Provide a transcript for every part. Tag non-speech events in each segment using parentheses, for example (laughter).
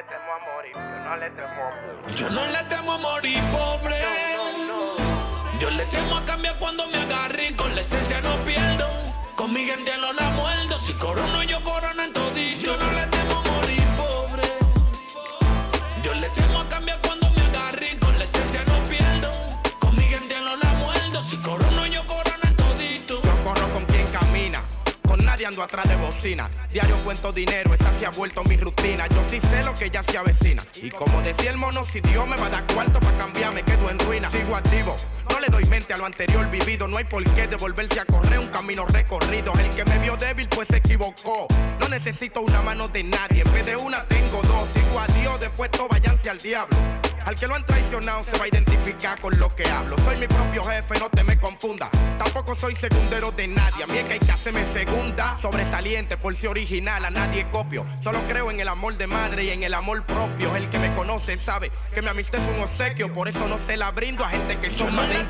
Le temo a morir, yo no le temo a morir. Yo no le temo a morir pobre. Yo le temo a cambiar cuando me agarren. Con la esencia no pierdo. Con mi gente no la muerdo. Si corono, yo corono en todito. Yo no le temo ando atrás de bocina. Diario cuento dinero, esa se ha vuelto mi rutina. Yo sí sé lo que ya se avecina. Y como decía el mono, si Dios me va a dar cuarto para cambiar, me quedo en ruina. Sigo activo, no le doy mente a lo anterior vivido. No hay por qué devolverse a correr un camino recorrido. El que me vio débil, pues se equivocó. No necesito una mano de nadie. En vez de una, tengo dos. Sigo a Dios, después todo váyanse al diablo. Al que lo han traicionado se va a identificar con lo que hablo. Soy mi propio jefe, no te me confunda. Tampoco soy segundero de nadie. A mí es que hay que hacerme segunda. Sobresaliente por ser original, a nadie copio. Solo creo en el amor de madre y en el amor propio. El que me conoce sabe que mi amistad es un obsequio. Por eso no se la brindo a gente que son más le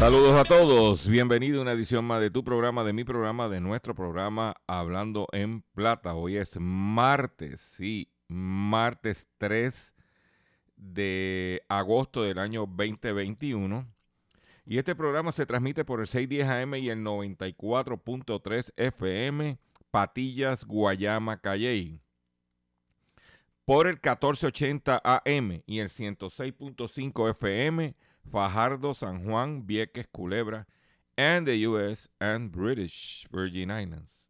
Saludos a todos, bienvenido a una edición más de tu programa, de mi programa, de nuestro programa Hablando en Plata. Hoy es martes, sí, martes 3 de agosto del año 2021. Y este programa se transmite por el 610 AM y el 94.3 FM, Patillas, Guayama, Calley. Por el 1480 AM y el 106.5 FM, Fajardo, San Juan, Vieques, Culebra, and the US and British Virgin Islands.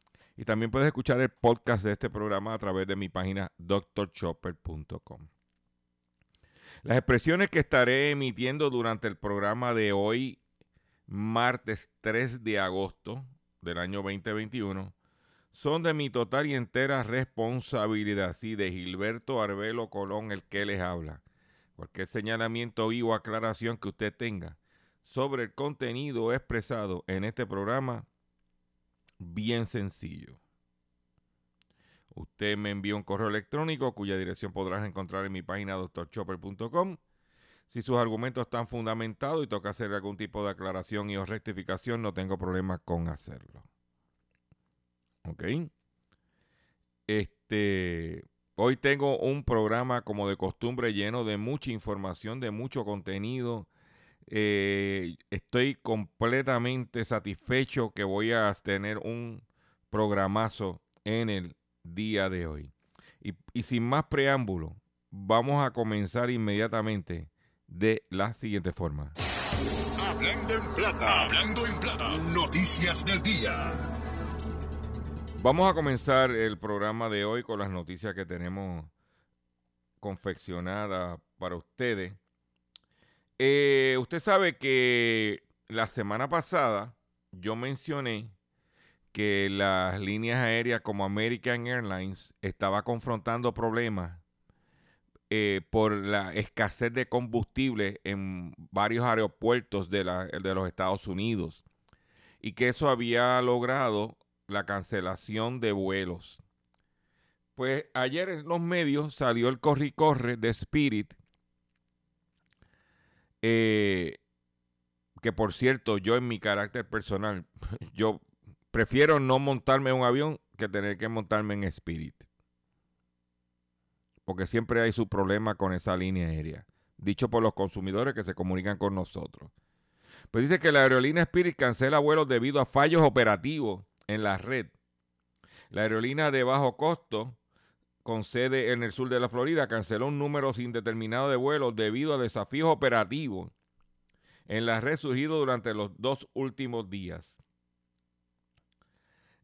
Y también puedes escuchar el podcast de este programa a través de mi página drchopper.com. Las expresiones que estaré emitiendo durante el programa de hoy, martes 3 de agosto del año 2021, son de mi total y entera responsabilidad, sí, de Gilberto Arbelo Colón, el que les habla. Cualquier señalamiento y o aclaración que usted tenga sobre el contenido expresado en este programa, bien sencillo. Usted me envía un correo electrónico cuya dirección podrás encontrar en mi página drchopper.com. Si sus argumentos están fundamentados y toca hacer algún tipo de aclaración y o rectificación, no tengo problema con hacerlo. ¿Ok? Este, hoy tengo un programa como de costumbre lleno de mucha información, de mucho contenido. Eh, estoy completamente satisfecho que voy a tener un programazo en el día de hoy. Y, y sin más preámbulo, vamos a comenzar inmediatamente de la siguiente forma. Hablando en plata, hablando en plata. Noticias del día. Vamos a comenzar el programa de hoy con las noticias que tenemos confeccionadas para ustedes. Eh, usted sabe que la semana pasada yo mencioné que las líneas aéreas como American Airlines estaba confrontando problemas eh, por la escasez de combustible en varios aeropuertos de, la- de los Estados Unidos y que eso había logrado la cancelación de vuelos. Pues ayer en los medios salió el corre y corre de Spirit, eh, que por cierto, yo en mi carácter personal, (laughs) yo prefiero no montarme en un avión que tener que montarme en Spirit. Porque siempre hay su problema con esa línea aérea. Dicho por los consumidores que se comunican con nosotros. Pues dice que la aerolínea Spirit cancela vuelos debido a fallos operativos en la red. La aerolínea de bajo costo con sede en el sur de la Florida canceló un número indeterminado de vuelos debido a desafíos operativos en la red surgido durante los dos últimos días.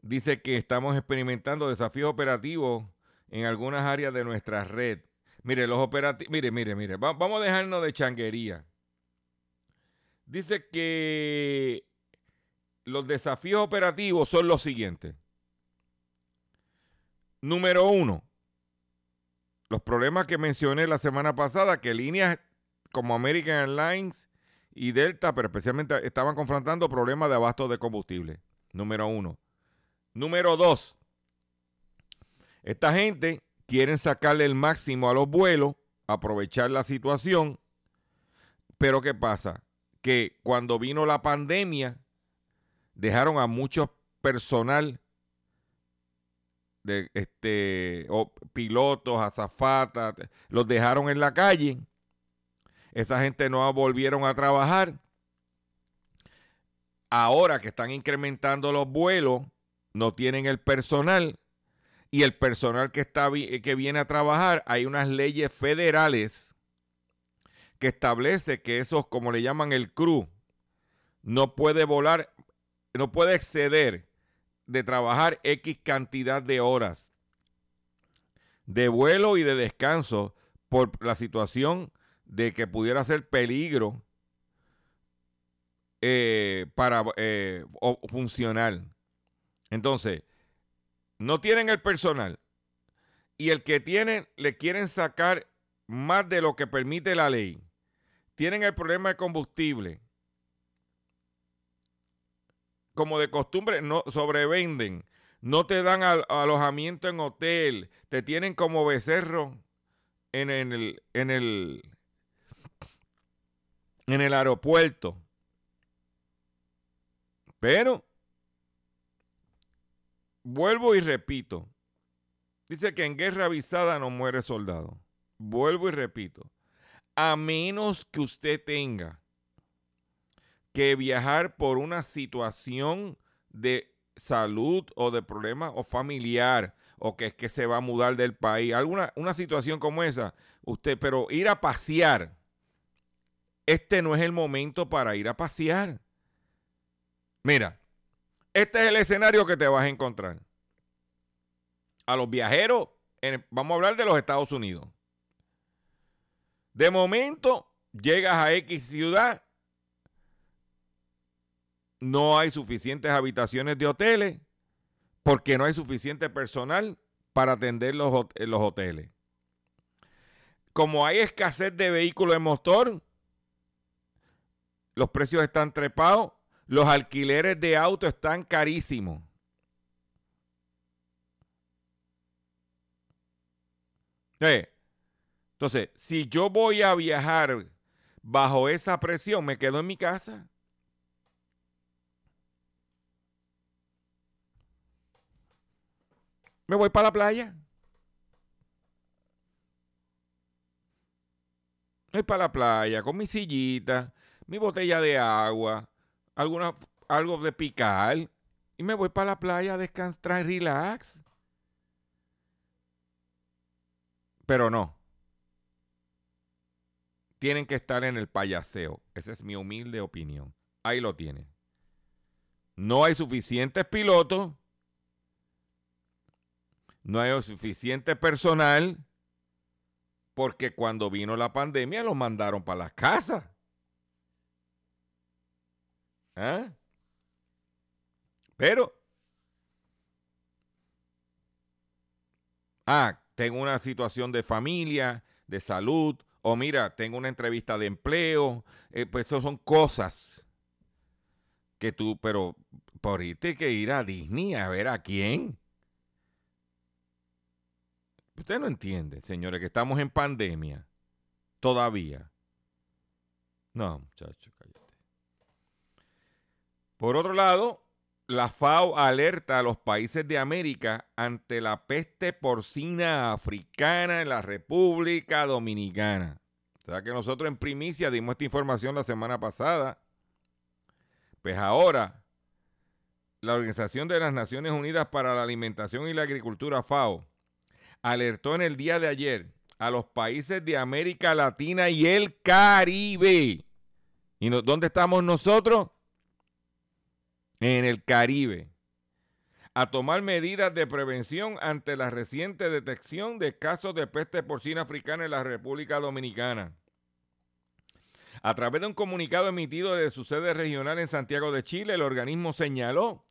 Dice que estamos experimentando desafíos operativos en algunas áreas de nuestra red. Mire, los operativos, mire, mire, mire, vamos a dejarnos de changuería. Dice que los desafíos operativos son los siguientes. Número uno, los problemas que mencioné la semana pasada, que líneas como American Airlines y Delta, pero especialmente estaban confrontando problemas de abasto de combustible. Número uno. Número dos, esta gente quiere sacarle el máximo a los vuelos, aprovechar la situación, pero ¿qué pasa? Que cuando vino la pandemia, dejaron a muchos personal este pilotos, azafatas, los dejaron en la calle. Esa gente no volvieron a trabajar. Ahora que están incrementando los vuelos, no tienen el personal y el personal que está que viene a trabajar, hay unas leyes federales que establece que esos como le llaman el crew no puede volar, no puede exceder de trabajar X cantidad de horas de vuelo y de descanso por la situación de que pudiera ser peligro eh, para eh, funcionar. Entonces, no tienen el personal y el que tienen le quieren sacar más de lo que permite la ley. Tienen el problema de combustible como de costumbre, no sobrevenden, no te dan alojamiento en hotel, te tienen como becerro en el aeropuerto. Pero, vuelvo y repito, dice que en guerra avisada no muere soldado. Vuelvo y repito, a menos que usted tenga que viajar por una situación de salud o de problema o familiar o que es que se va a mudar del país, alguna una situación como esa, usted, pero ir a pasear, este no es el momento para ir a pasear. Mira, este es el escenario que te vas a encontrar. A los viajeros, vamos a hablar de los Estados Unidos. De momento, llegas a X ciudad no hay suficientes habitaciones de hoteles porque no hay suficiente personal para atender los, los hoteles. Como hay escasez de vehículos de motor, los precios están trepados, los alquileres de auto están carísimos. Entonces, si yo voy a viajar bajo esa presión, me quedo en mi casa. Me voy para la playa. Me voy para la playa con mi sillita, mi botella de agua, alguna, algo de picar. Y me voy para la playa a descansar, relax. Pero no. Tienen que estar en el payaseo. Esa es mi humilde opinión. Ahí lo tienen. No hay suficientes pilotos no hay suficiente personal porque cuando vino la pandemia los mandaron para las casas. ¿Ah? Pero, ah, tengo una situación de familia, de salud, o mira, tengo una entrevista de empleo, eh, pues eso son cosas que tú, pero por irte que ir a Disney a ver a quién. Usted no entiende, señores, que estamos en pandemia. Todavía. No, muchacho, cállate. Por otro lado, la FAO alerta a los países de América ante la peste porcina africana en la República Dominicana. O sea que nosotros en primicia dimos esta información la semana pasada. Pues ahora la Organización de las Naciones Unidas para la Alimentación y la Agricultura, FAO, alertó en el día de ayer a los países de América Latina y el Caribe. ¿Y dónde estamos nosotros? En el Caribe. A tomar medidas de prevención ante la reciente detección de casos de peste porcina africana en la República Dominicana. A través de un comunicado emitido desde su sede regional en Santiago de Chile, el organismo señaló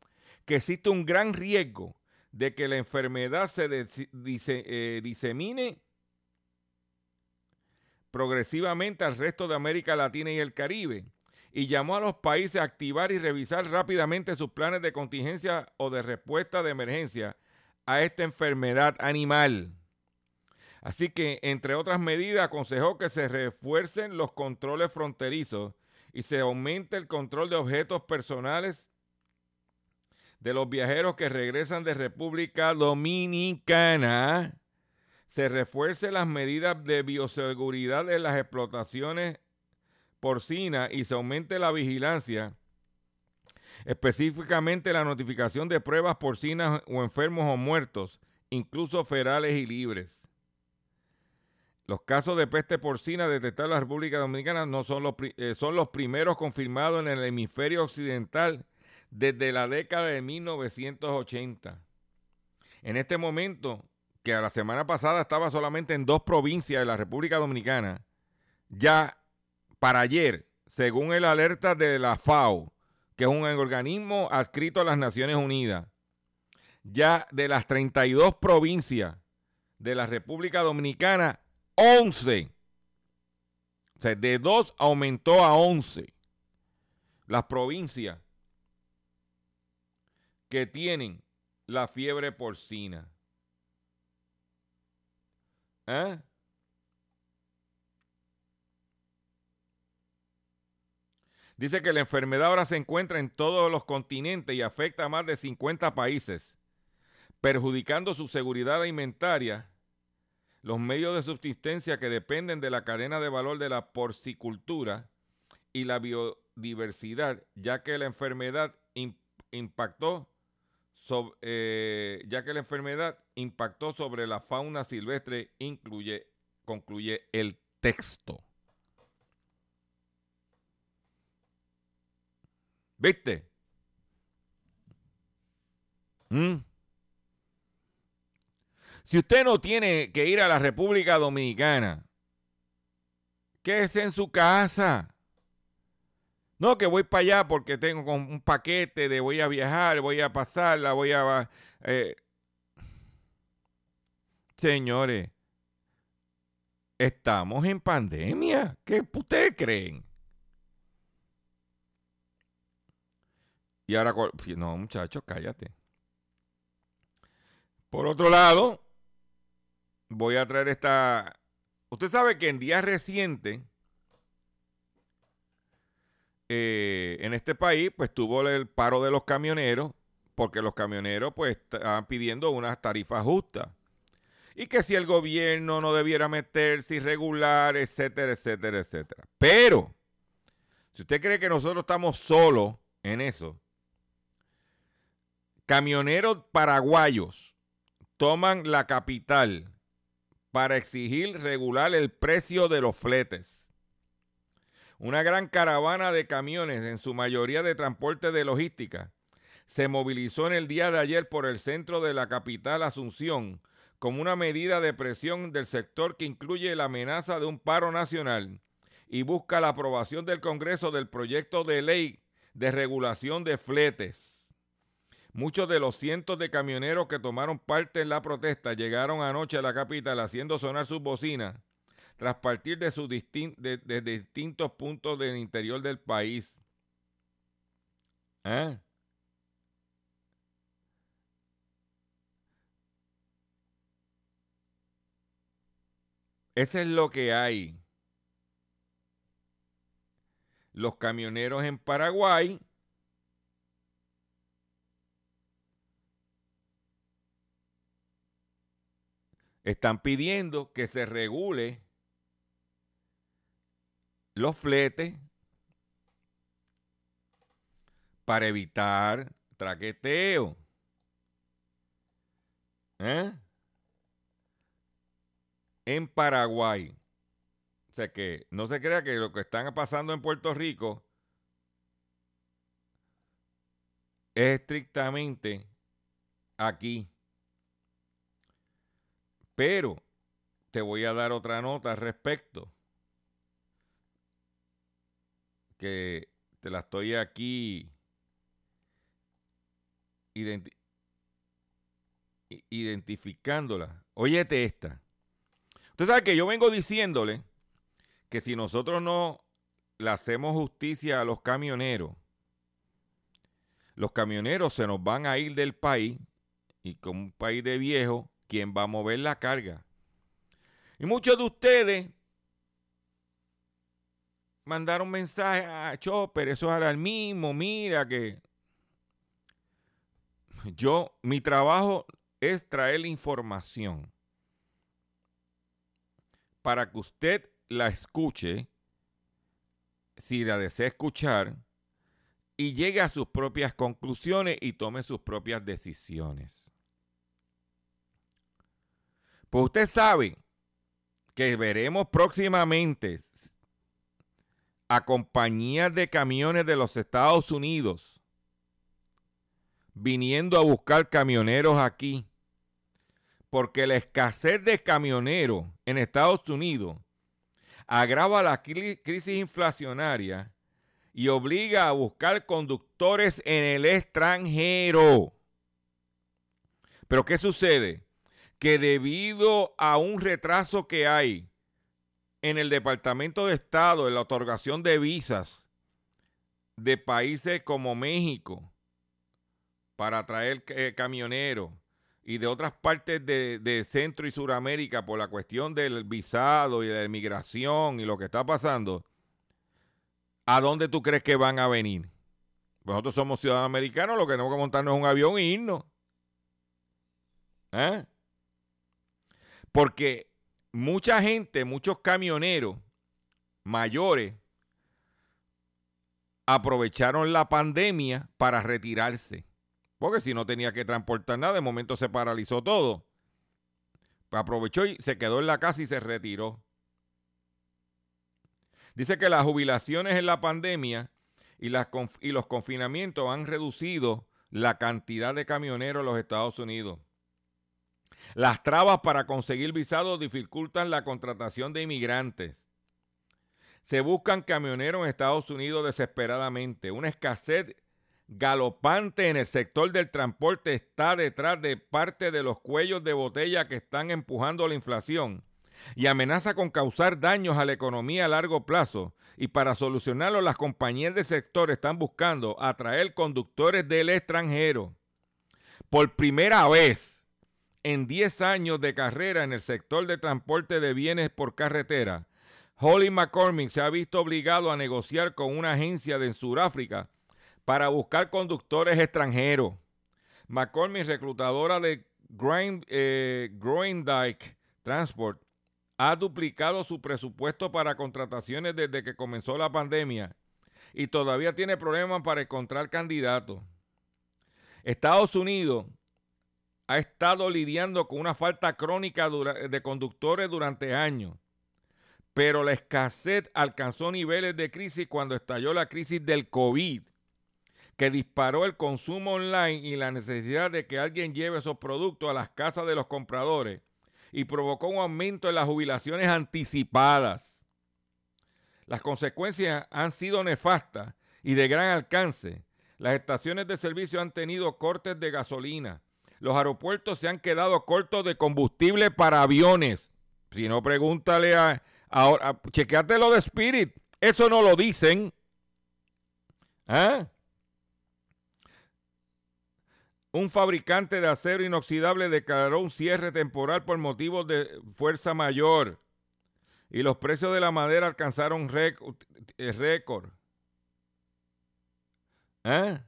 que existe un gran riesgo de que la enfermedad se eh, disemine progresivamente al resto de América Latina y el Caribe y llamó a los países a activar y revisar rápidamente sus planes de contingencia o de respuesta de emergencia a esta enfermedad animal. Así que, entre otras medidas, aconsejó que se refuercen los controles fronterizos y se aumente el control de objetos personales de los viajeros que regresan de República Dominicana. Se refuercen las medidas de bioseguridad en las explotaciones porcinas y se aumente la vigilancia, específicamente la notificación de pruebas porcinas o enfermos o muertos, incluso ferales y libres. Los casos de peste porcina detectados en la República Dominicana no son los, eh, son los primeros confirmados en el hemisferio occidental desde la década de 1980. En este momento, que a la semana pasada estaba solamente en dos provincias de la República Dominicana, ya para ayer, según el alerta de la FAO, que es un organismo adscrito a las Naciones Unidas, ya de las 32 provincias de la República Dominicana, 11. O sea, de 2 aumentó a 11 las provincias que tienen la fiebre porcina. ¿Eh? Dice que la enfermedad ahora se encuentra en todos los continentes y afecta a más de 50 países, perjudicando su seguridad alimentaria los medios de subsistencia que dependen de la cadena de valor de la porcicultura y la biodiversidad, ya que la enfermedad impactó eh, ya que la enfermedad impactó sobre la fauna silvestre, incluye, concluye el texto. ¿Viste? ¿Mm? Si usted no tiene que ir a la República Dominicana, quédese en su casa. No, que voy para allá porque tengo un paquete de voy a viajar, voy a pasarla, voy a... Eh. Señores, estamos en pandemia. ¿Qué ustedes creen? Y ahora, no, muchachos, cállate. Por otro lado, voy a traer esta... Usted sabe que en días recientes, eh, en este país, pues tuvo el paro de los camioneros, porque los camioneros pues estaban pidiendo unas tarifas justas. Y que si el gobierno no debiera meterse irregular, etcétera, etcétera, etcétera. Pero, si usted cree que nosotros estamos solos en eso, camioneros paraguayos toman la capital para exigir regular el precio de los fletes. Una gran caravana de camiones, en su mayoría de transporte de logística, se movilizó en el día de ayer por el centro de la capital Asunción como una medida de presión del sector que incluye la amenaza de un paro nacional y busca la aprobación del Congreso del proyecto de ley de regulación de fletes. Muchos de los cientos de camioneros que tomaron parte en la protesta llegaron anoche a la capital haciendo sonar sus bocinas tras partir de, sus distintos puntos del interior del país. ¿Eh? Eso es lo que hay. Los camioneros en Paraguay están pidiendo que se regule los fletes para evitar traqueteo. ¿Eh? En Paraguay. O sea que no se crea que lo que están pasando en Puerto Rico es estrictamente aquí. Pero te voy a dar otra nota al respecto. Que te la estoy aquí identificándola. Óyete esta. Usted sabe que yo vengo diciéndole que si nosotros no le hacemos justicia a los camioneros, los camioneros se nos van a ir del país y como un país de viejo, ¿quién va a mover la carga? Y muchos de ustedes mandaron mensajes a Chopper, eso era el mismo, mira que (laughs) yo, mi trabajo es traer la información para que usted la escuche, si la desea escuchar, y llegue a sus propias conclusiones y tome sus propias decisiones. Pues usted sabe que veremos próximamente a compañías de camiones de los Estados Unidos viniendo a buscar camioneros aquí, porque la escasez de camioneros en Estados Unidos agrava la crisis inflacionaria y obliga a buscar conductores en el extranjero. Pero ¿qué sucede? que debido a un retraso que hay en el Departamento de Estado en la otorgación de visas de países como México para traer eh, camioneros y de otras partes de, Centro y Suramérica por la cuestión del visado y de la inmigración y lo que está pasando, ¿a dónde tú crees que van a venir? Nosotros somos ciudadanos americanos, lo que tenemos que montarnos es un avión e irnos. ¿Eh? Porque mucha gente, muchos camioneros mayores, aprovecharon la pandemia para retirarse. Porque si no tenía que transportar nada, de momento se paralizó todo. Pues aprovechó y se quedó en la casa y se retiró. Dice que las jubilaciones en la pandemia y, y los confinamientos han reducido la cantidad de camioneros en los Estados Unidos. Las trabas para conseguir visados dificultan la contratación de inmigrantes. Se buscan camioneros en Estados Unidos desesperadamente. Una escasez galopante en el sector del transporte está detrás de parte de los cuellos de botella que están empujando la inflación y amenaza con causar daños a la economía a largo plazo. Y para solucionarlo, las compañías del sector están buscando atraer conductores del extranjero. Por primera vez, en 10 años de carrera en el sector de transporte de bienes por carretera, Holly McCormick se ha visto obligado a negociar con una agencia de Sudáfrica para buscar conductores extranjeros. McCormick, reclutadora de Grind, eh, Transport, ha duplicado su presupuesto para contrataciones desde que comenzó la pandemia y todavía tiene problemas para encontrar candidatos. Estados Unidos ha estado lidiando con una falta crónica de conductores durante años, pero la escasez alcanzó niveles de crisis cuando estalló la crisis del COVID, que disparó el consumo online y la necesidad de que alguien lleve esos productos a las casas de los compradores y provocó un aumento en las jubilaciones anticipadas. Las consecuencias han sido nefastas y de gran alcance. Las estaciones de servicio han tenido cortes de gasolina, los aeropuertos se han quedado cortos de combustible para aviones. Si no, pregúntale a. Ahora, chequeate lo de Spirit. Eso no lo dicen. ¿Ah? Un fabricante de acero inoxidable declaró un cierre temporal por motivos de fuerza mayor. Y los precios de la madera alcanzaron récord. ¿Ah?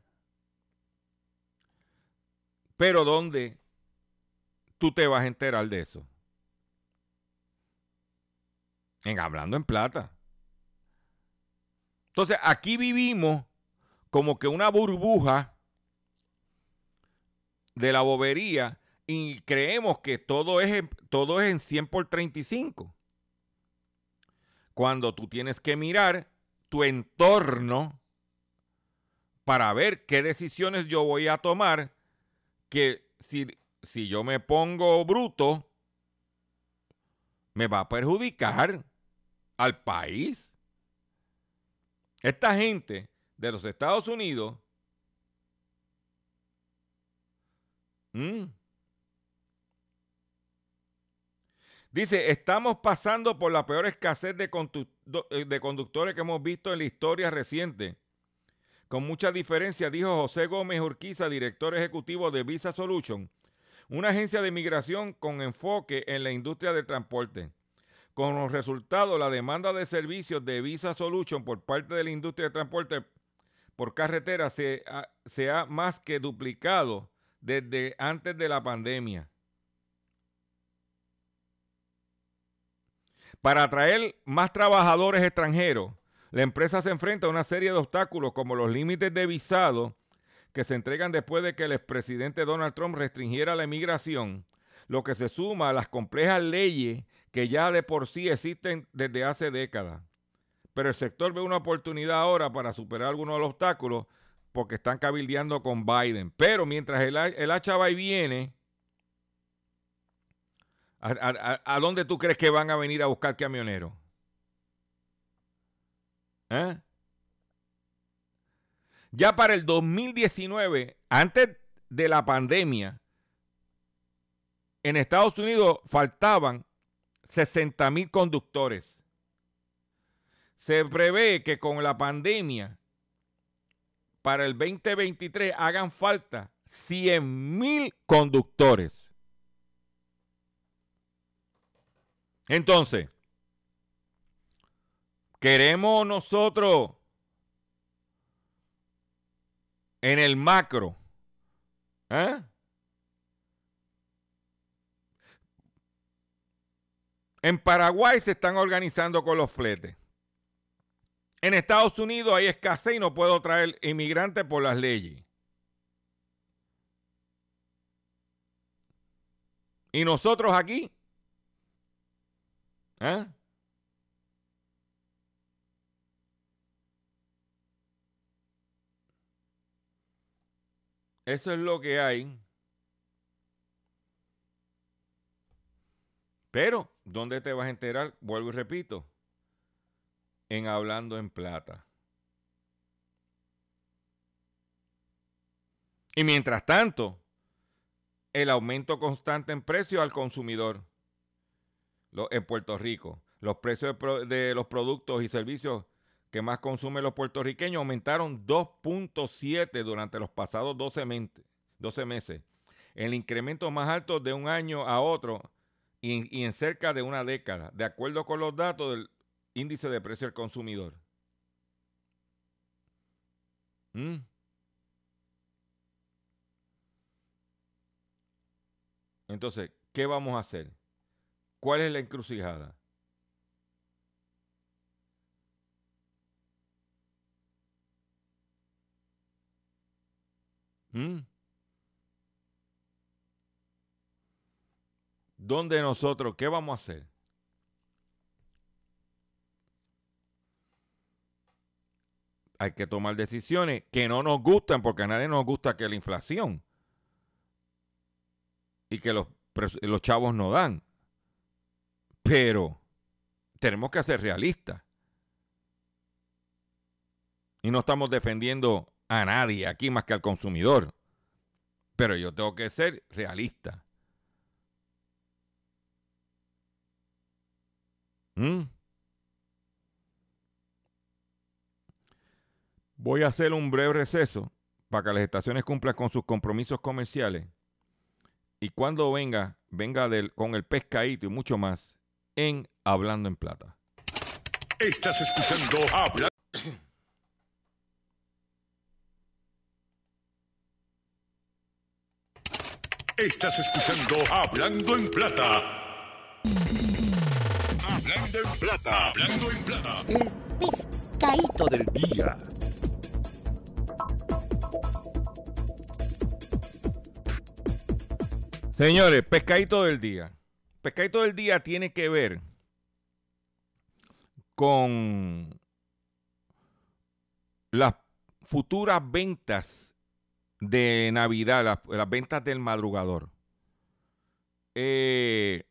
Pero ¿dónde tú te vas a enterar de eso? En hablando en plata. Entonces, aquí vivimos como que una burbuja de la bobería y creemos que todo es, todo es en 100 por 35. Cuando tú tienes que mirar tu entorno para ver qué decisiones yo voy a tomar, que si, si yo me pongo bruto, me va a perjudicar al país. Esta gente de los Estados Unidos Dice, estamos pasando por la peor escasez eh, de, conductores que hemos visto en la historia reciente. Con mucha diferencia, dijo José Gómez Urquiza, director ejecutivo de Visa Solution, una agencia de migración con enfoque en la industria del transporte. Con los resultados, la demanda de servicios de Visa Solution por parte de la industria del transporte por carretera se se ha más que duplicado desde antes de la pandemia. Para atraer más trabajadores extranjeros, la empresa se enfrenta a una serie de obstáculos como los límites de visado que se entregan después de que el expresidente Donald Trump restringiera la emigración, lo que se suma a las complejas leyes que ya de por sí existen desde hace décadas. Pero el sector ve una oportunidad ahora para superar algunos de los obstáculos porque están cabildeando con Biden. Pero mientras el, el hacha va y viene, ¿a, dónde tú crees que van a venir a buscar camioneros? ¿Eh? Ya para el 2019, antes de la pandemia, en Estados Unidos faltaban 60 mil conductores. Se prevé que con la pandemia para el 2023 hagan falta 100 mil conductores. Entonces, queremos nosotros en el macro, ¿eh? En Paraguay se están organizando con los fletes. En Estados Unidos hay escasez y no puedo traer inmigrantes por las leyes. Y nosotros aquí, ¿eh? Eso es lo que hay. Pero, ¿dónde te vas a enterar? Vuelvo y repito en Hablando en Plata. Y mientras tanto, el aumento constante en precios al consumidor en Puerto Rico. Los precios de, los productos y servicios que más consumen los puertorriqueños aumentaron 2.7 durante los pasados 12, 12, meses. El incremento más alto de un año a otro y, y en cerca de una década, de acuerdo con los datos del índice de precio al consumidor. ¿Mm? Entonces, ¿qué vamos a hacer? ¿Cuál es la encrucijada? ¿Mm? ¿Dónde nosotros, qué vamos a hacer? hay que tomar decisiones que no nos gustan, porque a nadie nos gusta que la inflación y que los, los chavos no dan. Pero tenemos que ser realistas. Y no estamos defendiendo a nadie aquí más que al consumidor. Pero yo tengo que ser realista. ¿Mm? Voy a hacer un breve receso para que las estaciones cumplan con sus compromisos comerciales. Y cuando venga, venga con el pescadito y mucho más en Hablando en Plata. Estás escuchando Habla. Estás escuchando Hablando en Plata. Hablando en Plata. Hablando en Plata. El pescadito del día. Señores, pescadito del día. Pescadito del día tiene que ver con las futuras ventas de Navidad, las, ventas del madrugador. Eh,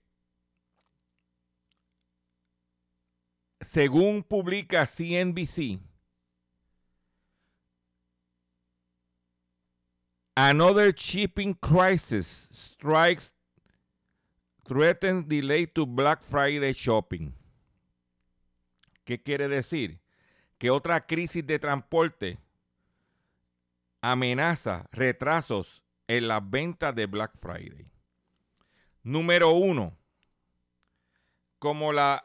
según publica CNBC, another shipping crisis strikes threatens delay to Black Friday shopping. ¿Qué quiere decir? Que otra crisis de transporte amenaza retrasos en las ventas de Black Friday. Número uno, como la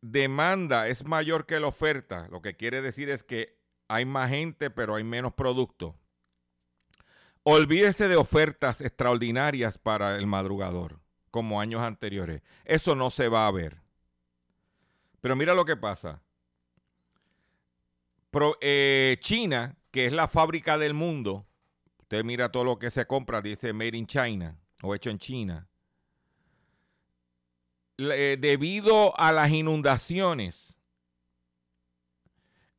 demanda es mayor que la oferta, lo que quiere decir es que hay más gente, pero hay menos productos. Olvídese de ofertas extraordinarias para el madrugador, como años anteriores. Eso no se va a ver. Pero mira lo que pasa. Eh, China, que es la fábrica del mundo, usted mira todo lo que se compra, dice Made in China o hecho en China. Eh, debido a las inundaciones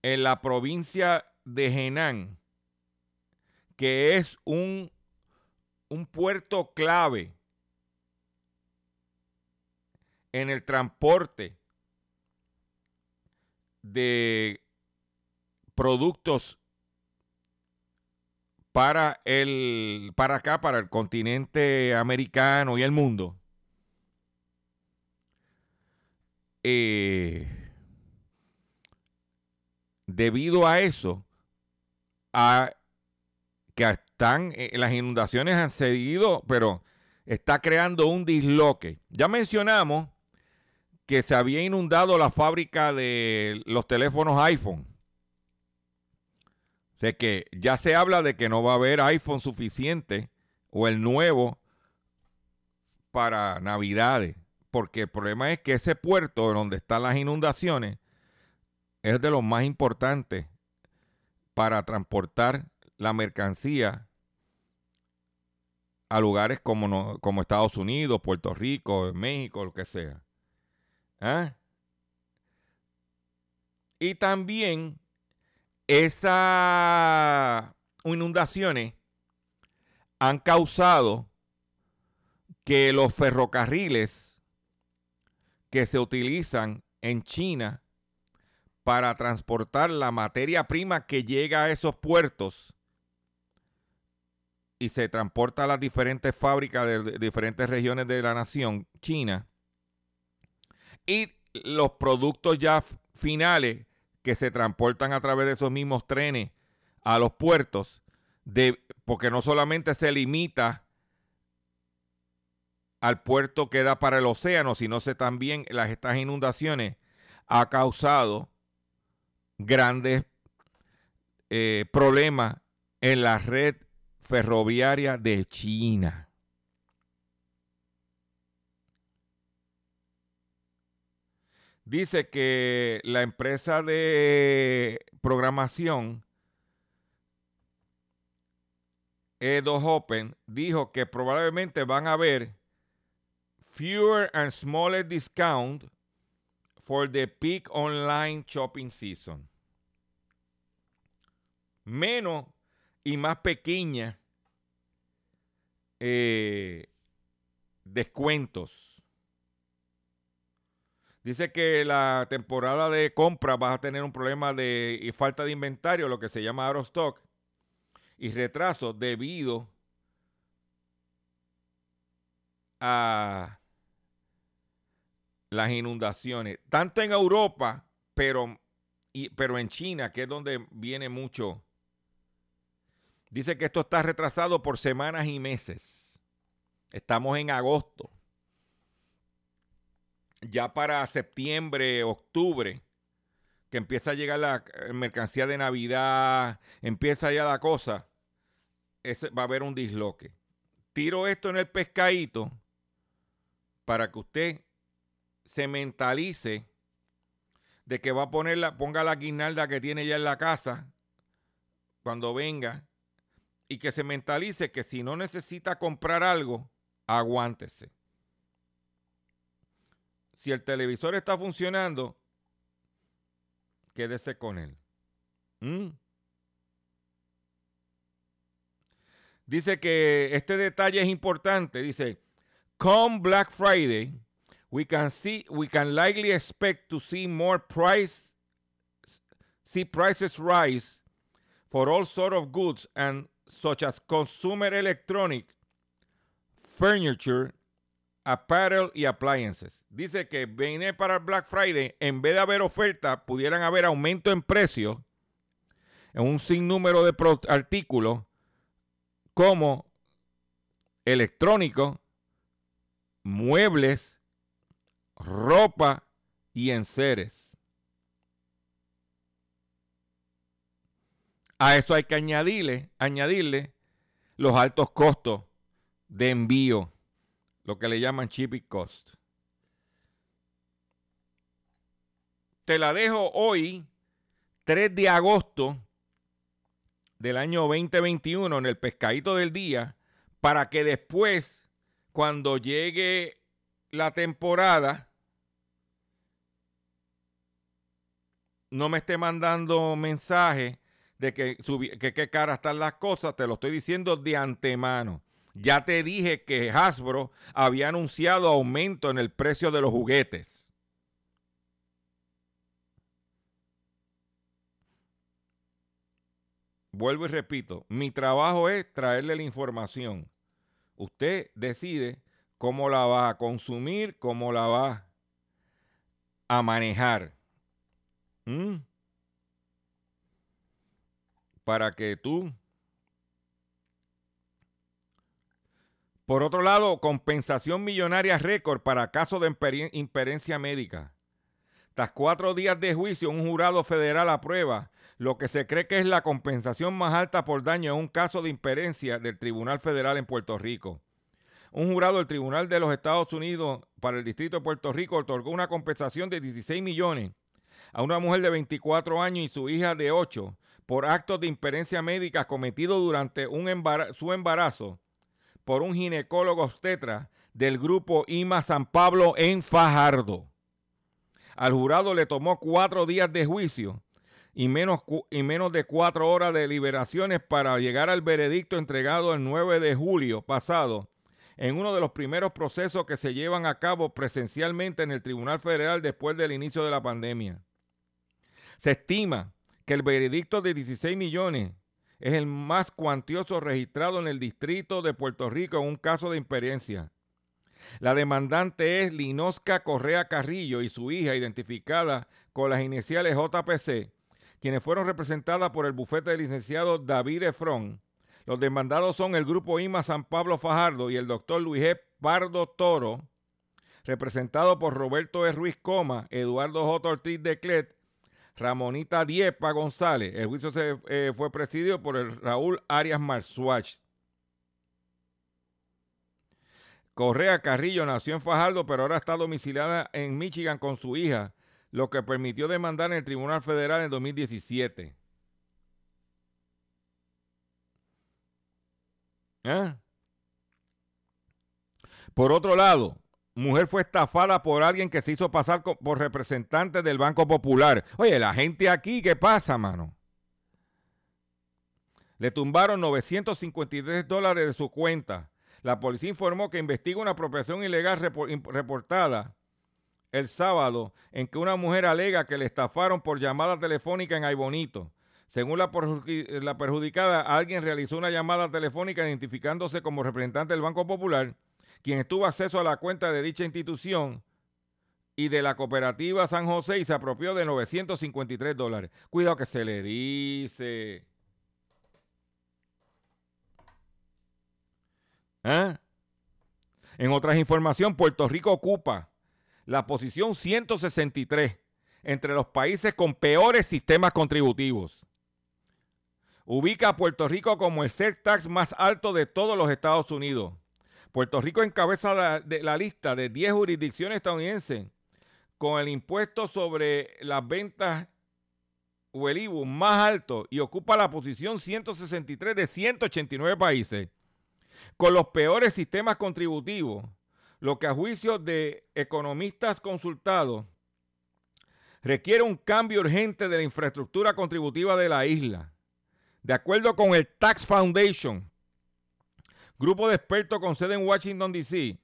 en la provincia de Henan, que es un, un puerto clave en el transporte de productos para el para acá para el continente americano y el mundo Eh, debido a eso, que están, eh, las inundaciones han seguido, pero está creando un disloque. Ya mencionamos que se había inundado la fábrica de los teléfonos iPhone. O sea que ya se habla de que no va a haber iPhone suficiente o el nuevo para Navidades porque el problema es que ese puerto donde están las inundaciones es de los más importantes para transportar la mercancía a lugares como, como Estados Unidos, Puerto Rico, México, lo que sea. ¿Ah? Y también esas inundaciones han causado que los ferrocarriles que se utilizan en China para transportar la materia prima que llega a esos puertos y se transporta a las diferentes fábricas de, diferentes regiones de la nación china y los productos ya finales que se transportan a través de esos mismos trenes a los puertos, de, porque no solamente se limita al puerto que da para el océano, sino se también las, estas inundaciones ha causado grandes eh, problemas en la red ferroviaria de China. Dice que la empresa de programación E2 Open dijo que probablemente van a haber fewer and smaller discount for the peak online shopping season. Menos y más pequeña eh, descuentos. Dice que la temporada de compra va a tener un problema de falta de inventario, lo que se llama out y retraso debido a las inundaciones, tanto en Europa, pero, pero en China, que es donde viene mucho. Dice que esto está retrasado por semanas y meses. Estamos en agosto. Ya para septiembre, octubre, que empieza a llegar la mercancía de Navidad, empieza ya la cosa, va a haber un disloque. Tiro esto en el pescadito para que usted se mentalice de que va a poner la, ponga la guirnalda que tiene ya en la casa cuando venga y que se mentalice que si no necesita comprar algo, aguántese. Si el televisor está funcionando, quédese con él. ¿Mm? Dice que este detalle es importante. Dice, come Black Friday, we can see, we can likely expect to see more price, see prices rise for all sort of goods and such as consumer electronic, furniture, apparel y appliances. Dice que viene para el Black Friday, en vez de haber oferta, pudieran haber aumento en precios en un sinnúmero de artículos como electrónicos, muebles, ropa y enseres. A eso hay que añadirle, añadirle los altos costos de envío, lo que le llaman shipping cost. Te la dejo hoy, 3 de agosto del año 2021 en el pescadito del día para que después, cuando llegue la temporada, no me esté mandando mensajes de que, que qué cara están las cosas, te lo estoy diciendo de antemano. Ya te dije que Hasbro había anunciado aumento en el precio de los juguetes. vuelvo y repito, mi trabajo es traerle la información. Usted decide cómo la va a consumir, cómo la va a manejar. ¿Mm? Para que tú... Por otro lado, compensación millonaria récord para casos de imperencia médica. Tras cuatro días de juicio, un jurado federal aprueba lo que se cree que es la compensación más alta por daño en un caso de imperencia del Tribunal Federal en Puerto Rico. Un jurado del Tribunal de los Estados Unidos para el Distrito de Puerto Rico otorgó una compensación de 16 millones a una mujer de 24 años y su hija de 8 por actos de imperencia médica cometidos durante un su embarazo por un ginecólogo obstetra del grupo IMA San Pablo en Fajardo. Al jurado le tomó cuatro días de juicio y menos, y menos de cuatro horas de liberaciones para llegar al veredicto entregado el 9 de julio pasado en uno de los primeros procesos que se llevan a cabo presencialmente en el Tribunal Federal después del inicio de la pandemia. Se estima que el veredicto de 16 millones es el más cuantioso registrado en el distrito de Puerto Rico en un caso de imperiencia. La demandante es Linosca Correa Carrillo y su hija, identificada con las iniciales JPC, quienes fueron representadas por el bufete del licenciado David Efrón. Los demandados son el grupo IMA San Pablo Fajardo y el doctor Luis G. Pardo Toro, representado por Roberto E. Ruiz Coma, Eduardo J. Ortiz de Clet, Ramonita Diepa González. El juicio se, eh, fue presidido por el Raúl Arias Marzuach. Correa Carrillo nació en Fajardo, pero ahora está domiciliada en Michigan con su hija, lo que permitió demandar en el Tribunal Federal en 2017. ¿Eh? Por otro lado, mujer fue estafada por alguien que se hizo pasar por representante del Banco Popular. Oye, la gente aquí, ¿qué pasa, mano? Le tumbaron 953 dólares de su cuenta. La policía informó que investiga una apropiación ilegal reportada el sábado en que una mujer alega que le estafaron por llamada telefónica en Aybonito. Según la, la, perjudicada, alguien realizó una llamada telefónica identificándose como representante del Banco Popular, quien tuvo acceso a la cuenta de dicha institución y de la cooperativa San José y se apropió de 953 dólares. Cuidado que se le dice. ¿Eh? En otras información, Puerto Rico ocupa la posición 163 entre los países con peores sistemas contributivos. Ubica a Puerto Rico como el ser tax más alto de todos los Estados Unidos. Puerto Rico encabeza la, de la lista de 10 jurisdicciones estadounidenses con el impuesto sobre las ventas o el más alto y ocupa la posición 163 de 189 países. con los peores sistemas contributivos, lo que a juicio de economistas consultados requiere un cambio urgente de la infraestructura contributiva de la isla. De acuerdo con el Tax Foundation, grupo de expertos con sede en Washington, D.C.,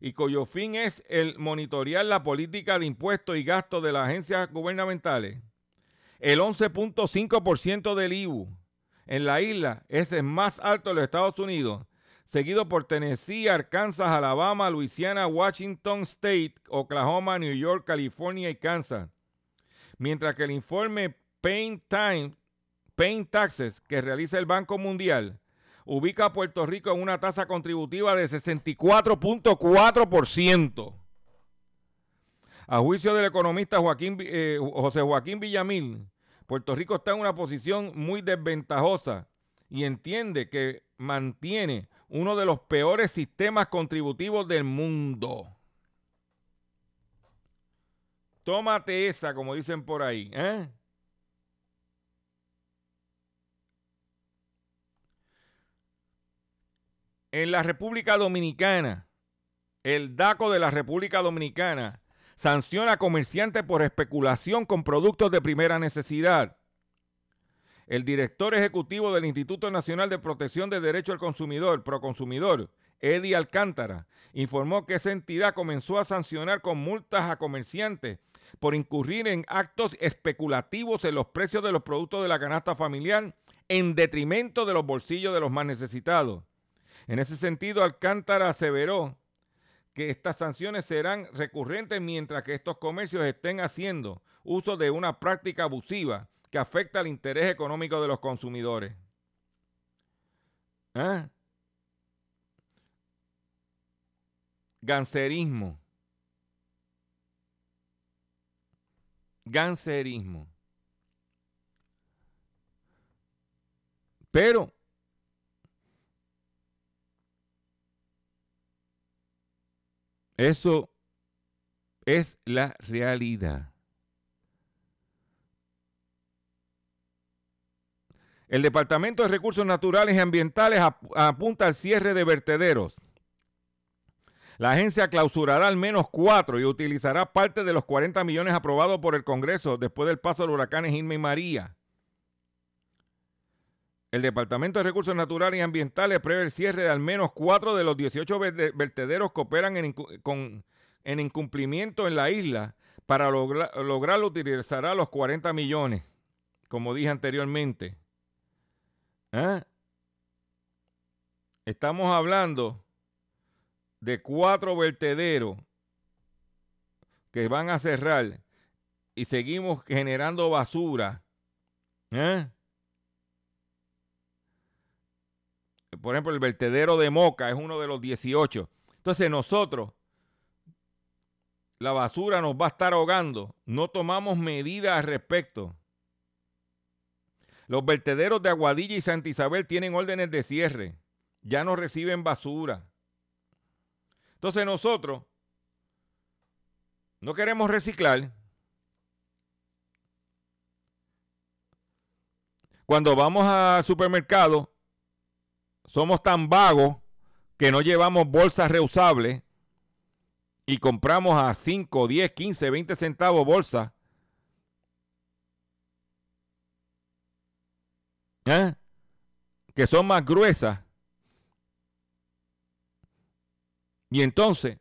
y cuyo fin es el monitorear la política de impuestos y gastos de las agencias gubernamentales, el 11.5% del IBU en la isla es el más alto de los Estados Unidos, seguido por Tennessee, Arkansas, Alabama, Luisiana, Washington State, Oklahoma, New York, California y Kansas. Mientras que el informe Pain Time, Pain Taxes que realiza el Banco Mundial ubica a Puerto Rico en una tasa contributiva de 64.4%. A juicio del economista Joaquín, eh, José Joaquín Villamil, Puerto Rico está en una posición muy desventajosa y entiende que mantiene uno de los peores sistemas contributivos del mundo. Tómate esa, como dicen por ahí. ¿eh? En la República Dominicana, el DACO de la República Dominicana sanciona a comerciantes por especulación con productos de primera necesidad. El director ejecutivo del Instituto Nacional de Protección de Derecho al Consumidor, Proconsumidor, Eddie Alcántara, informó que esa entidad comenzó a sancionar con multas a comerciantes por incurrir en actos especulativos en los precios de los productos de la canasta familiar en detrimento de los bolsillos de los más necesitados. En ese sentido, Alcántara aseveró que estas sanciones serán recurrentes mientras que estos comercios estén haciendo uso de una práctica abusiva que afecta al interés económico de los consumidores. ¿Ah? Gancerismo. Gancerismo. Pero Eso es la realidad. El Departamento de Recursos Naturales y Ambientales apunta al cierre de vertederos. La agencia clausurará al menos cuatro y utilizará parte de los 40 millones aprobados por el Congreso después del paso de los huracanes Irma y María. El Departamento de Recursos Naturales y Ambientales prevé el cierre de al menos cuatro de los 18 vertederos que operan en, incumplimiento en la isla. Para lograrlo utilizará los 40 millones, como dije anteriormente. ¿Ah? Estamos hablando de cuatro vertederos que van a cerrar y seguimos generando basura. ¿eh? Por ejemplo, el vertedero de Moca es uno de los 18. Entonces nosotros, la basura nos va a estar ahogando. No tomamos medidas al respecto. Los vertederos de Aguadilla y Santa Isabel tienen órdenes de cierre. Ya no reciben basura. Entonces nosotros no queremos reciclar. Cuando vamos al supermercado, somos tan vagos que no llevamos bolsas reusables y compramos a 5, 10, 15, 20 centavos bolsa. ¿Eh? Que son más gruesas. Y entonces,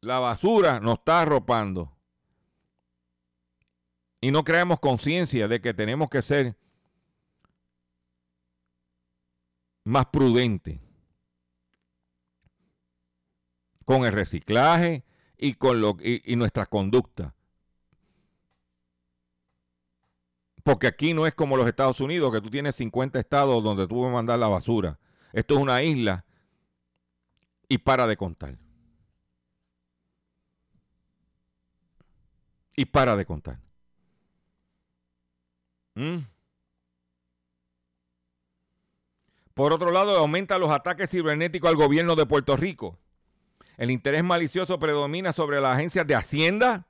la basura nos está arropando. Y no creamos conciencia de que tenemos que ser más prudente con el reciclaje y con lo, y, nuestra conducta. Porque aquí no es como los Estados Unidos, que tú tienes 50 estados donde tú puedes mandar la basura. Esto es una isla y para de contar. Y para de contar. ¿Mm? Por otro lado, aumenta los ataques cibernéticos al gobierno de Puerto Rico. El interés malicioso predomina sobre las agencias de Hacienda,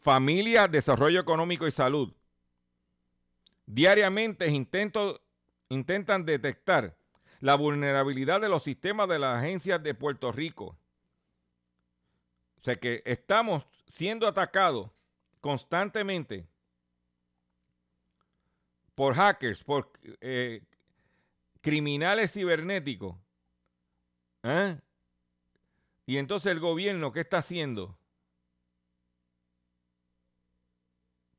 Familia, Desarrollo Económico y Salud. Diariamente intentan detectar la vulnerabilidad de los sistemas de las agencias de Puerto Rico. O sea que estamos siendo atacados constantemente por hackers, por eh, criminales cibernéticos. ¿eh? Y entonces el gobierno, ¿qué está haciendo?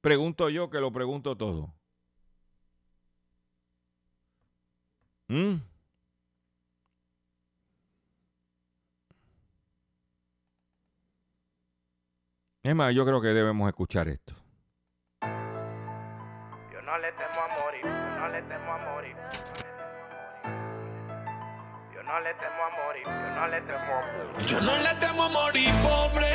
Pregunto yo que lo pregunto todo. ¿Mm? Es más, yo creo que debemos escuchar esto. No le temo a morir, yo no le temo a morir. Yo no le temo a morir pobre.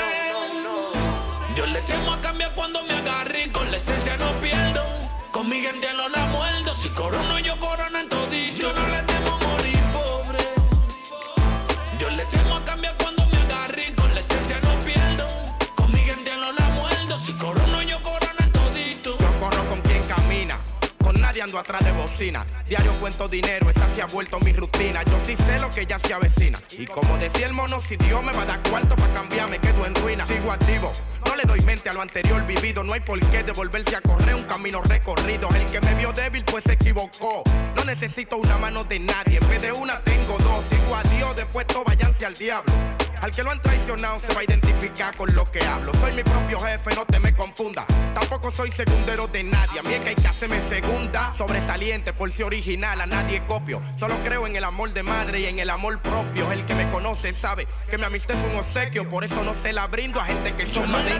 Yo le temo a cambiar cuando me agarre con la esencia no pierdo. Con mi gente no la muerdo. Si corono yo corono en todito. Yo no le temo a morir pobre. Yo le temo a cambiar cuando me agarre con la esencia no pierdo. Con mi gente no la muerdo. Si corono yo corono en todito. Yo corro con quien camina, con nadie ando atrás de bocina. Diario cuento dinero, esa se ha vuelto mi rutina. Yo sí sé lo que ya se avecina. Y como decía el mono, si Dios me va a dar cuarto para cambiar, me quedo en ruina. Sigo activo, no le doy mente a lo anterior vivido. No hay por qué devolverse a correr un camino recorrido. El que me vio débil, pues se equivocó. No necesito una mano de nadie, en vez de una tengo dos. Sigo a Dios, después todo váyanse al diablo. Al que lo han traicionado se va a identificar con lo que hablo. Soy mi propio jefe, no te me confunda. Tampoco soy segundero de nadie. A mí es que hay que hacerme segunda. Sobresaliente por si original, a nadie copio. Solo creo en el amor de madre y en el amor propio. El que me conoce sabe que mi amistad es un obsequio. Por eso no se la brindo a gente que son más de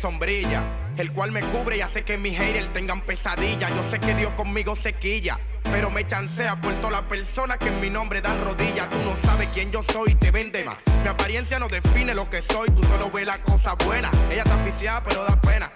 sombrilla, el cual me cubre y hace que mis haters tengan pesadilla. Yo sé que Dios conmigo se quilla, pero me chancea por todas las personas que en mi nombre dan rodillas. Tú no sabes quién yo soy y te vende más. Mi apariencia no define lo que soy, tú solo ves la cosa buena. Ella está aficiada, pero da pena.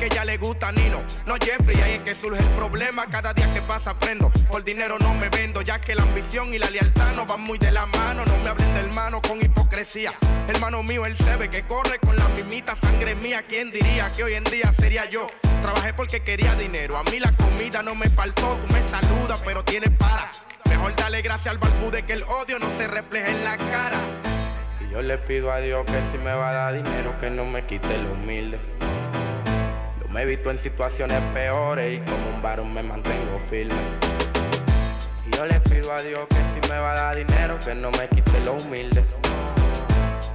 Ya que ella le gusta Nino, no Jeffrey, ahí es que surge el problema. Cada día que pasa aprendo, por dinero no me vendo, ya que la ambición y la lealtad no van muy de la mano. No me hablen de hermano con hipocresía. Hermano mío, él se ve que corre con la mimita sangre mía. ¿Quién diría que hoy en día sería yo? Trabajé porque quería dinero, a mí la comida no me faltó. Tú me saludas, pero tienes para. Mejor dale gracias al balbude que el odio no se refleje en la cara. Y yo le pido a Dios que si me va a dar dinero, que no me quite lo humilde. Yo me he visto en situaciones peores y como un varón me mantengo firme. Y yo le pido a Dios que si me va a dar dinero, que no me quite lo humilde.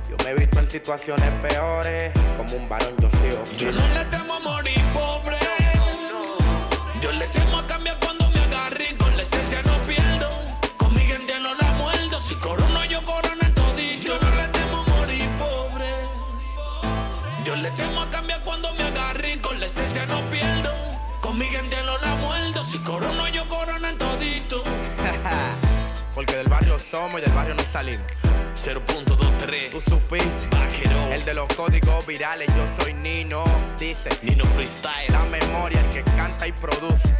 Yo me he visto en situaciones peores, como un varón yo sigo Yo firme. no le temo a morir pobre. Con mi gente no la muerdo. Si corono yo corono en todito. (laughs) Porque del barrio somos y del barrio no salimos. 0.23. Tú supiste. Vaquero. El de los códigos virales, yo soy Nino. Dice Nino Freestyle. la memoria, el que canta y produce.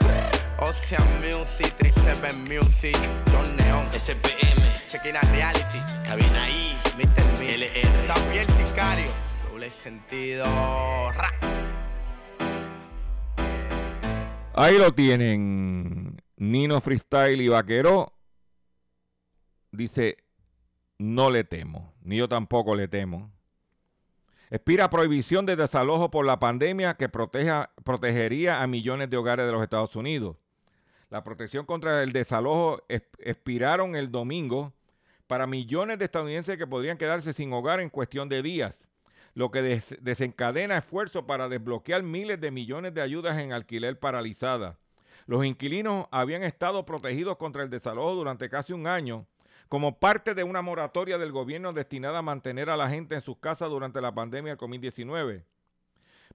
(laughs) Ocean Music, 37 Music, John Neon, SPM. Chequina Reality, bien ahí. Mr. Mill, LR. El Sicario, doble sentido. Ra. Ahí lo tienen. Nino Freestyle y Vaquero. Dice, no le temo. Ni yo tampoco le temo. Expira prohibición de desalojo por la pandemia que proteja, protegería a millones de hogares de los Estados Unidos. La protección contra el desalojo es- expiraron el domingo para millones de estadounidenses que podrían quedarse sin hogar en cuestión de días, lo que des- desencadena esfuerzos para desbloquear miles de millones de ayudas en alquiler paralizada. Los inquilinos habían estado protegidos contra el desalojo durante casi un año como parte de una moratoria del gobierno destinada a mantener a la gente en sus casas durante la pandemia del COVID-19.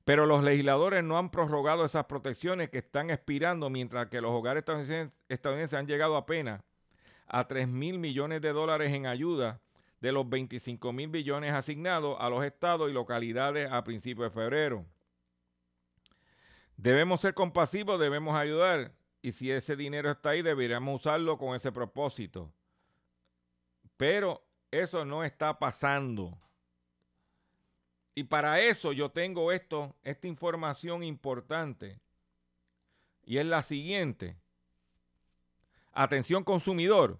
Pero los legisladores no han prorrogado esas protecciones que están expirando mientras que los hogares estadounidenses, estadounidenses han llegado apenas a 3 mil millones de dólares en ayuda de los 25 mil billones asignados a los estados y localidades a principios de febrero. Debemos ser compasivos, debemos ayudar. Y si ese dinero está ahí, deberíamos usarlo con ese propósito. Pero eso no está pasando. Y para eso yo tengo esto, esta información importante. Y es la siguiente. Atención consumidor.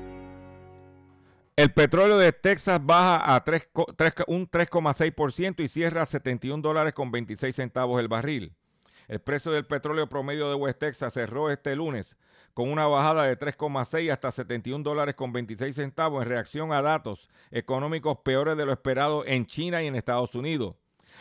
El petróleo de Texas baja a 3 3 un 3,6% y cierra a 71 dólares con 26 centavos el barril. El precio del petróleo promedio de West Texas cerró este lunes con una bajada de 3,6 hasta 71 dólares con 26 centavos en reacción a datos económicos peores de lo esperado en China y en Estados Unidos.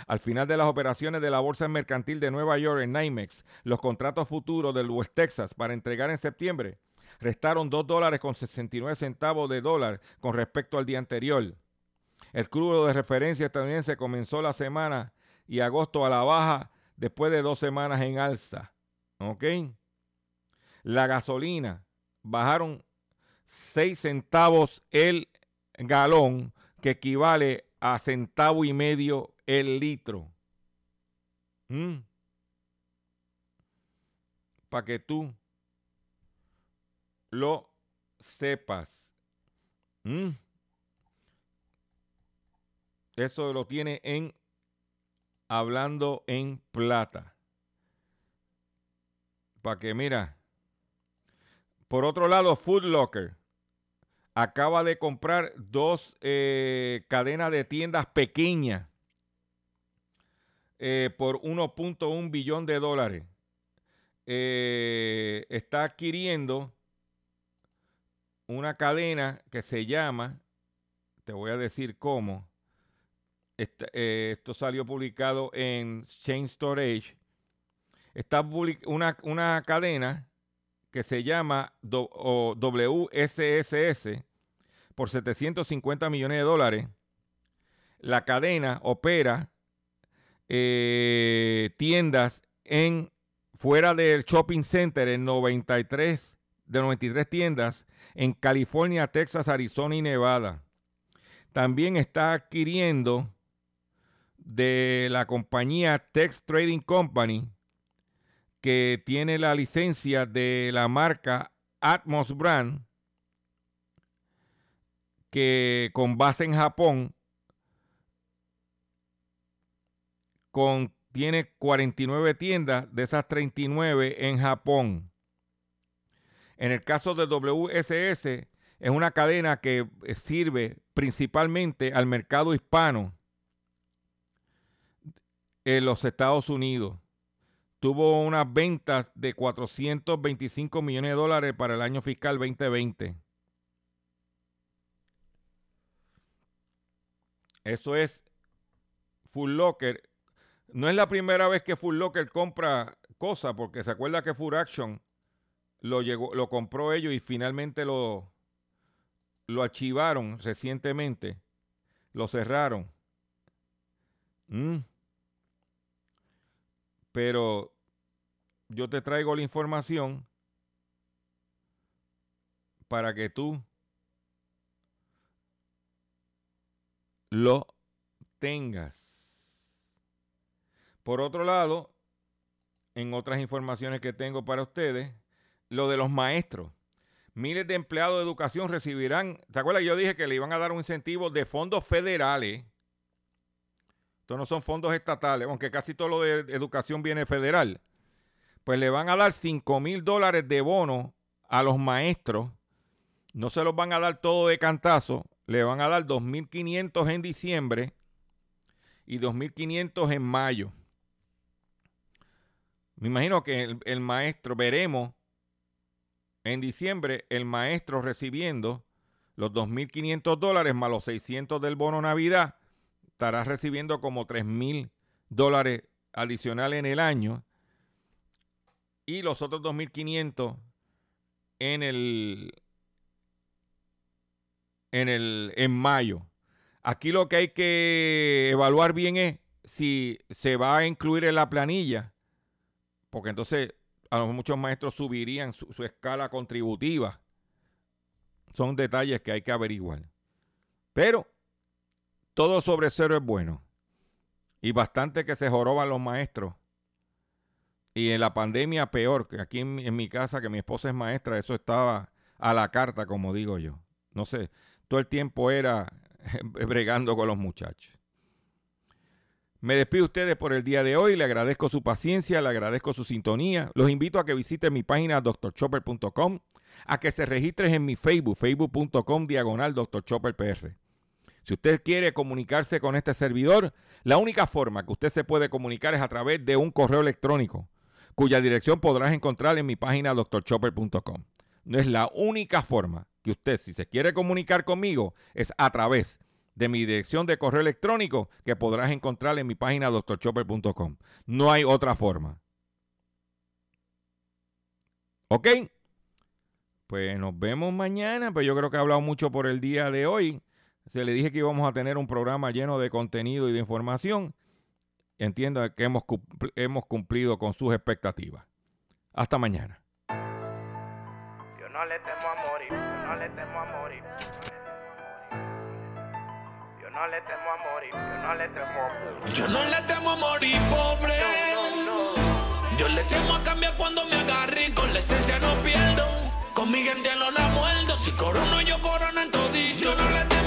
Al final de las operaciones de la Bolsa Mercantil de Nueva York en NYMEX, los contratos futuros del West Texas para entregar en septiembre restaron 2 dólares con 69 centavos de dólar con respecto al día anterior. El crudo de referencia estadounidense comenzó la semana y agosto a la baja después de dos semanas en alza. ¿Ok? La gasolina bajaron 6 centavos el galón, que equivale a centavo y medio el litro. ¿Mm? Para que tú lo sepas. ¿Mm? Eso lo tiene en Hablando en Plata. Para que mira. Por otro lado, Food Locker acaba de comprar dos eh, cadenas de tiendas pequeñas eh, por 1.1 billón de dólares. Eh, está adquiriendo una cadena que se llama, te voy a decir cómo, eh, esto salió publicado en Chain Storage, está una, una cadena que se llama WSSS por 750 millones de dólares. La cadena opera eh, tiendas en fuera del shopping center en 93 de 93 tiendas en California, Texas, Arizona y Nevada. También está adquiriendo de la compañía Tex Trading Company, que tiene la licencia de la marca Atmos Brand, que con base en Japón, tiene 49 tiendas, de esas 39 en Japón. En el caso de WSS, es una cadena que eh, sirve principalmente al mercado hispano en los Estados Unidos. Tuvo unas ventas de 425 millones de dólares para el año fiscal 2020. Eso es Full Locker. No es la primera vez que Full Locker compra cosas, porque se acuerda que Full Action lo, llegó, lo compró ellos y finalmente lo, lo archivaron recientemente. Lo cerraron. Mm. Pero yo te traigo la información para que tú lo tengas. Por otro lado, en otras informaciones que tengo para ustedes, lo de los maestros. Miles de empleados de educación recibirán, ¿se acuerdan? Yo dije que le iban a dar un incentivo de fondos federales. Estos no son fondos estatales, aunque casi todo lo de educación viene federal. Pues le van a dar 5 mil dólares de bono a los maestros. No se los van a dar todo de cantazo. Le van a dar 2.500 en diciembre y 2.500 en mayo. Me imagino que el, maestro, veremos en diciembre el maestro recibiendo los 2.500 dólares más los 600 del bono Navidad, estará recibiendo como 3.000 dólares adicionales en el año y los otros 2.500 en el en el en mayo. Aquí lo que hay que evaluar bien es si se va a incluir en la planilla porque entonces a lo muchos maestros subirían su, escala contributiva. Son detalles que hay que averiguar. Pero todo sobre cero es bueno. Y bastante que se joroban los maestros. Y en la pandemia peor, que aquí en mi casa, que mi esposa es maestra, eso estaba a la carta, como digo yo. No sé, todo el tiempo era (laughs) bregando con los muchachos. Me despido de ustedes por el día de hoy. Le agradezco su paciencia, le agradezco su sintonía. Los invito a que visiten mi página drchopper.com, a que se registren en mi Facebook, facebook.com diagonal drchopperpr. Si usted quiere comunicarse con este servidor, la única forma que usted se puede comunicar es a través de un correo electrónico, cuya dirección podrás encontrar en mi página drchopper.com. No es la única forma que usted, si se quiere comunicar conmigo, es a través de de mi dirección de correo electrónico que podrás encontrar en mi página doctorchopper.com. No hay otra forma. ¿Ok? Pues nos vemos mañana, pues yo creo que he hablado mucho por el día de hoy. Se le dije que íbamos a tener un programa lleno de contenido y de información. Entiendo que hemos, hemos cumplido con sus expectativas. Hasta mañana. Yo no le temo a morir, yo no le temo a morir no le temo a morir, yo no le temo a morir. Yo no le temo a morir, pobre. Yo le temo a cambiar cuando me agarre con la esencia no pierdo. Con mi gente no la muerdo, si corono yo corono en todito. Yo no le temo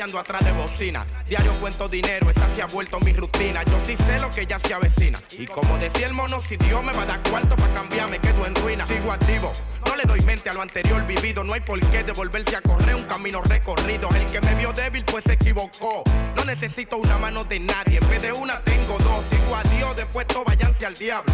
atrás de bocina. Diario cuento dinero, esa se ha vuelto mi rutina. Yo sí sé lo que ya se avecina. Y como decía el mono, si Dios me va a dar cuarto para cambiarme, quedo en ruina. Sigo activo, no le doy mente a lo anterior vivido. No hay por qué devolverse a correr un camino recorrido. El que me vio débil, pues se equivocó. No necesito una mano de nadie, en vez de una tengo dos. Sigo a Dios, después todo váyanse al diablo.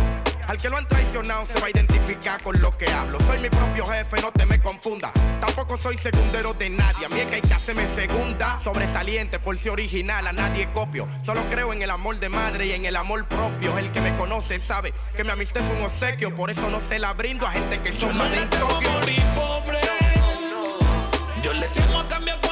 Al que lo han traicionado se va a identificar con lo que hablo. Soy mi propio jefe, no te me confunda. Tampoco soy segundero de nadie. A mí es que hay que hacerme segunda. Sobresaliente por si original, a nadie copio. Solo creo en el amor de madre y en el amor propio. El que me conoce sabe que mi amistad es un obsequio. Por eso no se la brindo a gente que son más de. Yo le temo a cambiar